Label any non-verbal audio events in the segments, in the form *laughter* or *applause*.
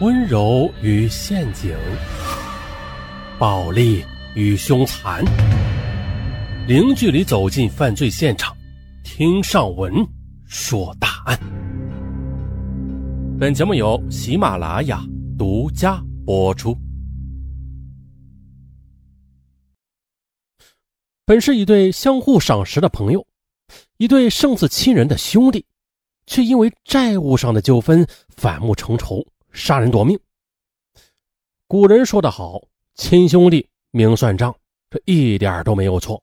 温柔与陷阱，暴力与凶残，零距离走进犯罪现场，听上文说大案。本节目由喜马拉雅独家播出。本是一对相互赏识的朋友，一对胜似亲人的兄弟，却因为债务上的纠纷反目成仇。杀人夺命。古人说得好：“亲兄弟明算账”，这一点都没有错。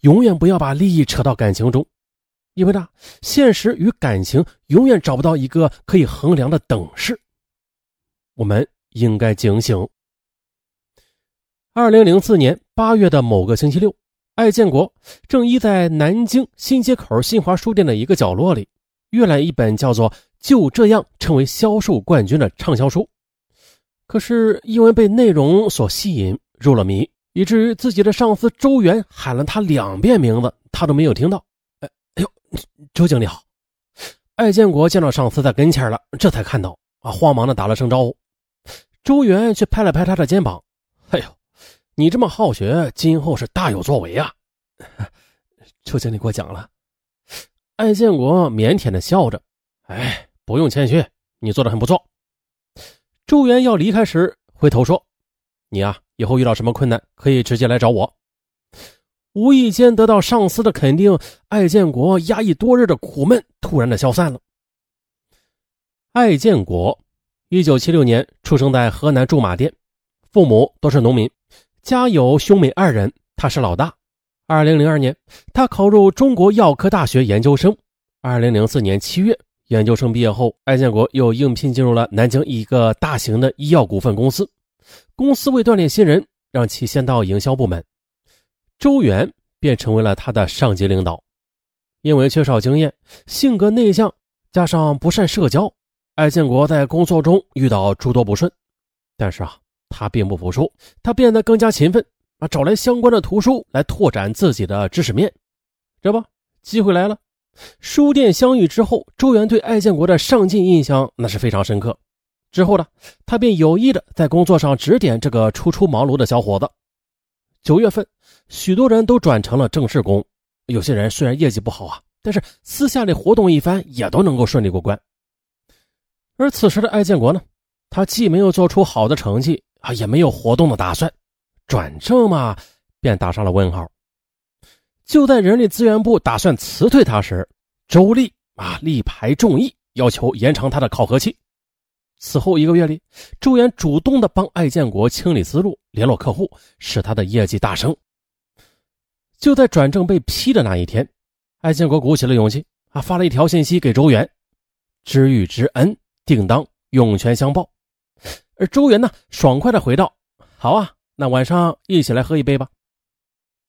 永远不要把利益扯到感情中，因为呢，现实与感情永远找不到一个可以衡量的等式。我们应该警醒。二零零四年八月的某个星期六，艾建国正依在南京新街口新华书店的一个角落里，阅览一本叫做。就这样成为销售冠军的畅销书，可是因为被内容所吸引，入了迷，以至于自己的上司周元喊了他两遍名字，他都没有听到。哎，哎呦，周经理好！艾建国见到上司在跟前了，这才看到啊，慌忙的打了声招呼。周元却拍了拍他的肩膀：“哎呦，你这么好学，今后是大有作为啊！” *laughs* 周经理过奖了。艾建国腼腆的笑着：“哎。”不用谦虚，你做的很不错。周元要离开时，回头说：“你啊，以后遇到什么困难，可以直接来找我。”无意间得到上司的肯定，艾建国压抑多日的苦闷突然的消散了。艾建国，一九七六年出生在河南驻马店，父母都是农民，家有兄妹二人，他是老大。二零零二年，他考入中国药科大学研究生。二零零四年七月。研究生毕业后，艾建国又应聘进入了南京一个大型的医药股份公司。公司为锻炼新人，让其先到营销部门。周元便成为了他的上级领导。因为缺少经验，性格内向，加上不善社交，艾建国在工作中遇到诸多不顺。但是啊，他并不服输，他变得更加勤奋啊，找来相关的图书来拓展自己的知识面。这不，机会来了。书店相遇之后，周元对艾建国的上进印象那是非常深刻。之后呢，他便有意的在工作上指点这个初出茅庐的小伙子。九月份，许多人都转成了正式工，有些人虽然业绩不好啊，但是私下里活动一番也都能够顺利过关。而此时的艾建国呢，他既没有做出好的成绩啊，也没有活动的打算，转正嘛，便打上了问号。就在人力资源部打算辞退他时，周丽啊力排众议，要求延长他的考核期。此后一个月里，周元主动的帮艾建国清理思路、联络客户，使他的业绩大升。就在转正被批的那一天，艾建国鼓起了勇气啊，发了一条信息给周元：“知遇之恩，定当涌泉相报。”而周元呢，爽快的回道：“好啊，那晚上一起来喝一杯吧。”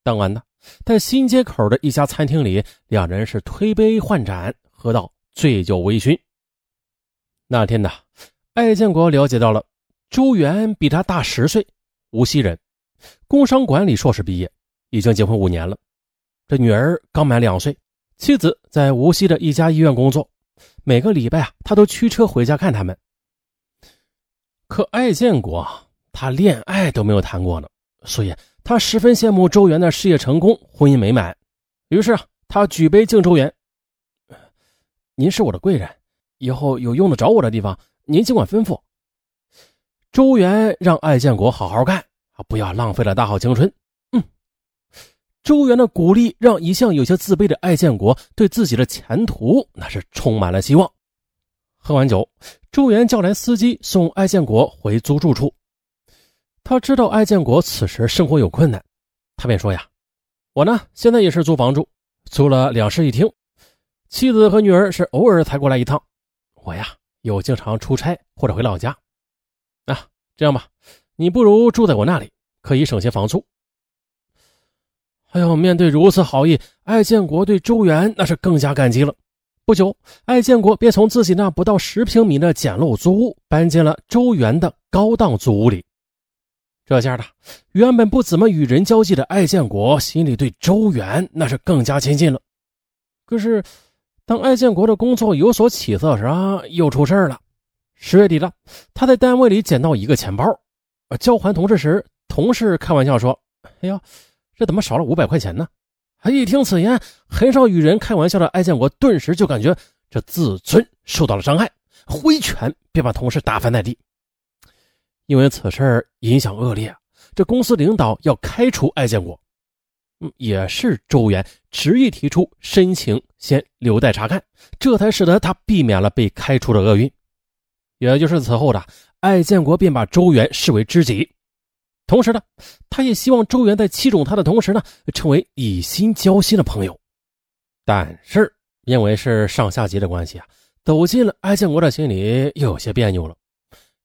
当晚呢。在新街口的一家餐厅里，两人是推杯换盏，喝到醉酒微醺。那天呢，艾建国了解到了周元比他大十岁，无锡人，工商管理硕士毕业，已经结婚五年了。这女儿刚满两岁，妻子在无锡的一家医院工作，每个礼拜啊，他都驱车回家看他们。可艾建国他恋爱都没有谈过呢，所以。他十分羡慕周元的事业成功、婚姻美满，于是啊，他举杯敬周元：“您是我的贵人，以后有用得着我的地方，您尽管吩咐。”周元让艾建国好好干啊，不要浪费了大好青春。嗯，周元的鼓励让一向有些自卑的艾建国对自己的前途那是充满了希望。喝完酒，周元叫来司机送艾建国回租住处。他知道艾建国此时生活有困难，他便说：“呀，我呢现在也是租房住，租了两室一厅，妻子和女儿是偶尔才过来一趟，我呀又经常出差或者回老家。啊，这样吧，你不如住在我那里，可以省些房租。”哎呦，面对如此好意，艾建国对周元那是更加感激了。不久，艾建国便从自己那不到十平米的简陋租屋搬进了周元的高档租屋里。这下的原本不怎么与人交际的艾建国心里对周元那是更加亲近了。可是，当艾建国的工作有所起色时啊，又出事了。十月底了，他在单位里捡到一个钱包，交还同事时，同事开玩笑说：“哎呀，这怎么少了五百块钱呢？”他一听此言，很少与人开玩笑的艾建国顿时就感觉这自尊受到了伤害，挥拳便把同事打翻在地。因为此事影响恶劣，这公司领导要开除艾建国。嗯，也是周元执意提出申请先留待查看，这才使得他避免了被开除的厄运。也就是此后的艾建国便把周元视为知己，同时呢，他也希望周元在器重他的同时呢，成为以心交心的朋友。但是因为是上下级的关系啊，走进了艾建国的心里又有些别扭了。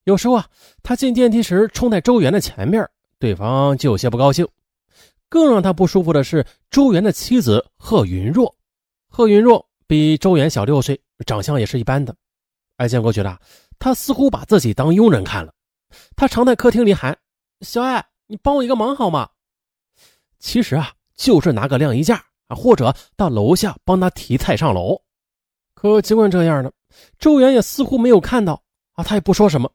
有时候啊，他进电梯时冲在周元的前面，对方就有些不高兴。更让他不舒服的是，周元的妻子贺云若。贺云若比周元小六岁，长相也是一般的。艾建国觉得他似乎把自己当佣人看了。他常在客厅里喊：“小艾，你帮我一个忙好吗？”其实啊，就是拿个晾衣架啊，或者到楼下帮他提菜上楼。可尽管这样呢，周元也似乎没有看到啊，他也不说什么。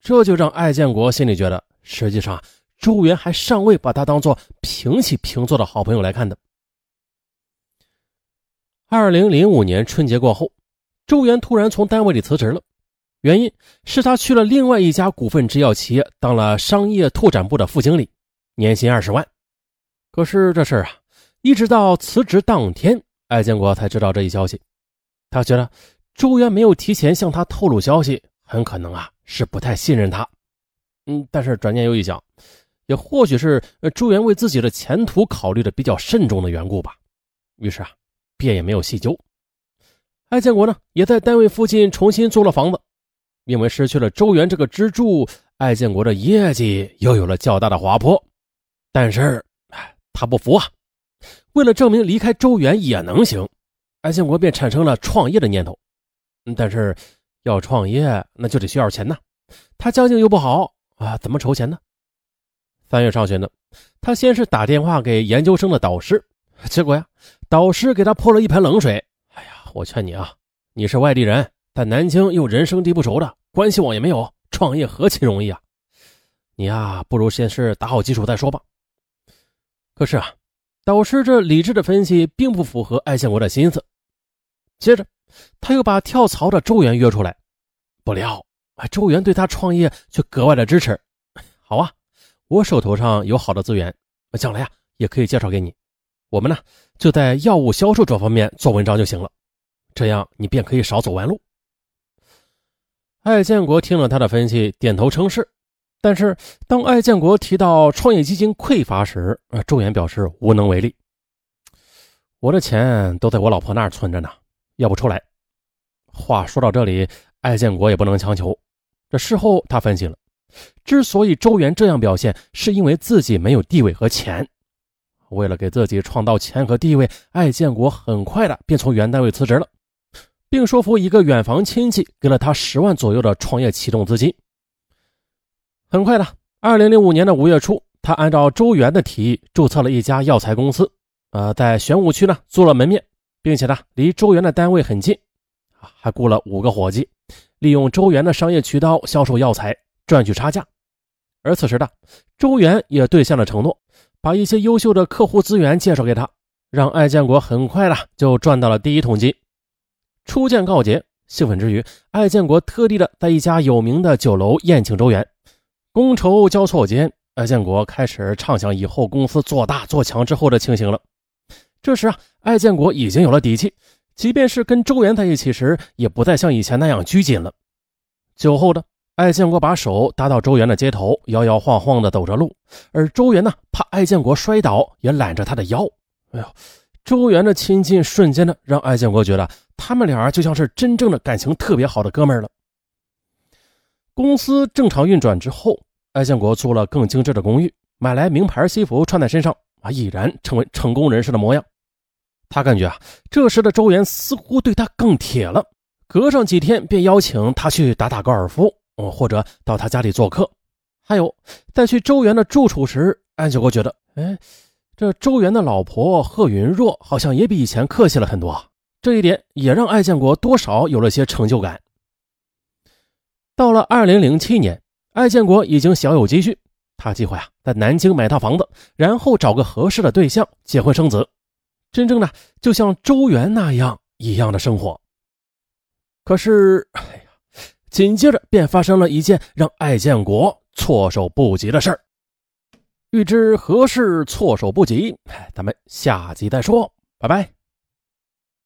这就让艾建国心里觉得，实际上。周元还尚未把他当做平起平坐的好朋友来看的。二零零五年春节过后，周元突然从单位里辞职了，原因是他去了另外一家股份制药企业当了商业拓展部的副经理，年薪二十万。可是这事儿啊，一直到辞职当天，艾建国才知道这一消息。他觉得周元没有提前向他透露消息，很可能啊是不太信任他。嗯，但是转念又一想。也或许是朱元为自己的前途考虑的比较慎重的缘故吧，于是啊，便也没有细究。艾建国呢，也在单位附近重新租了房子，因为失去了周元这个支柱，艾建国的业绩又有了较大的滑坡。但是，他不服啊！为了证明离开周元也能行，艾建国便产生了创业的念头。但是，要创业那就得需要钱呢，他家境又不好啊，怎么筹钱呢？三月上旬呢，他先是打电话给研究生的导师，结果呀，导师给他泼了一盆冷水。哎呀，我劝你啊，你是外地人，在南京又人生地不熟的，关系网也没有，创业何其容易啊！你呀，不如先是打好基础再说吧。可是啊，导师这理智的分析并不符合艾建国的心思。接着，他又把跳槽的周元约出来，不料，周元对他创业却格外的支持。*laughs* 好啊。我手头上有好的资源，将来呀也可以介绍给你。我们呢就在药物销售这方面做文章就行了，这样你便可以少走弯路。艾建国听了他的分析，点头称是。但是当艾建国提到创业基金匮乏时，呃，周岩表示无能为力。我的钱都在我老婆那儿存着呢，要不出来。话说到这里，艾建国也不能强求。这事后他分析了。之所以周元这样表现，是因为自己没有地位和钱。为了给自己创造钱和地位，艾建国很快的便从原单位辞职了，并说服一个远房亲戚给了他十万左右的创业启动资金。很快的，二零零五年的五月初，他按照周元的提议注册了一家药材公司，呃，在玄武区呢租了门面，并且呢离周元的单位很近，还雇了五个伙计，利用周元的商业渠道销售药材。赚取差价，而此时的周元也兑现了承诺，把一些优秀的客户资源介绍给他，让艾建国很快的就赚到了第一桶金。初见告捷，兴奋之余，艾建国特地的在一家有名的酒楼宴请周元。觥筹交错间，艾建国开始畅想以后公司做大做强之后的情形了。这时啊，艾建国已经有了底气，即便是跟周元在一起时，也不再像以前那样拘谨了。酒后的。艾建国把手搭到周元的肩头，摇摇晃晃地走着路，而周元呢，怕艾建国摔倒，也揽着他的腰。哎呦，周元的亲近瞬间呢，让艾建国觉得他们俩就像是真正的感情特别好的哥们了。公司正常运转之后，艾建国租了更精致的公寓，买来名牌西服穿在身上，啊，已然成为成功人士的模样。他感觉啊，这时的周元似乎对他更铁了，隔上几天便邀请他去打打高尔夫。哦，或者到他家里做客，还有在去周元的住处时，安小国觉得，哎，这周元的老婆贺云若好像也比以前客气了很多。这一点也让艾建国多少有了些成就感。到了二零零七年，艾建国已经小有积蓄，他计划呀在南京买套房子，然后找个合适的对象结婚生子，真正的就像周元那样一样的生活。可是，哎呀，紧接着便发生了一件让艾建国措手不及的事儿。欲知何事措手不及，咱们下集再说。拜拜。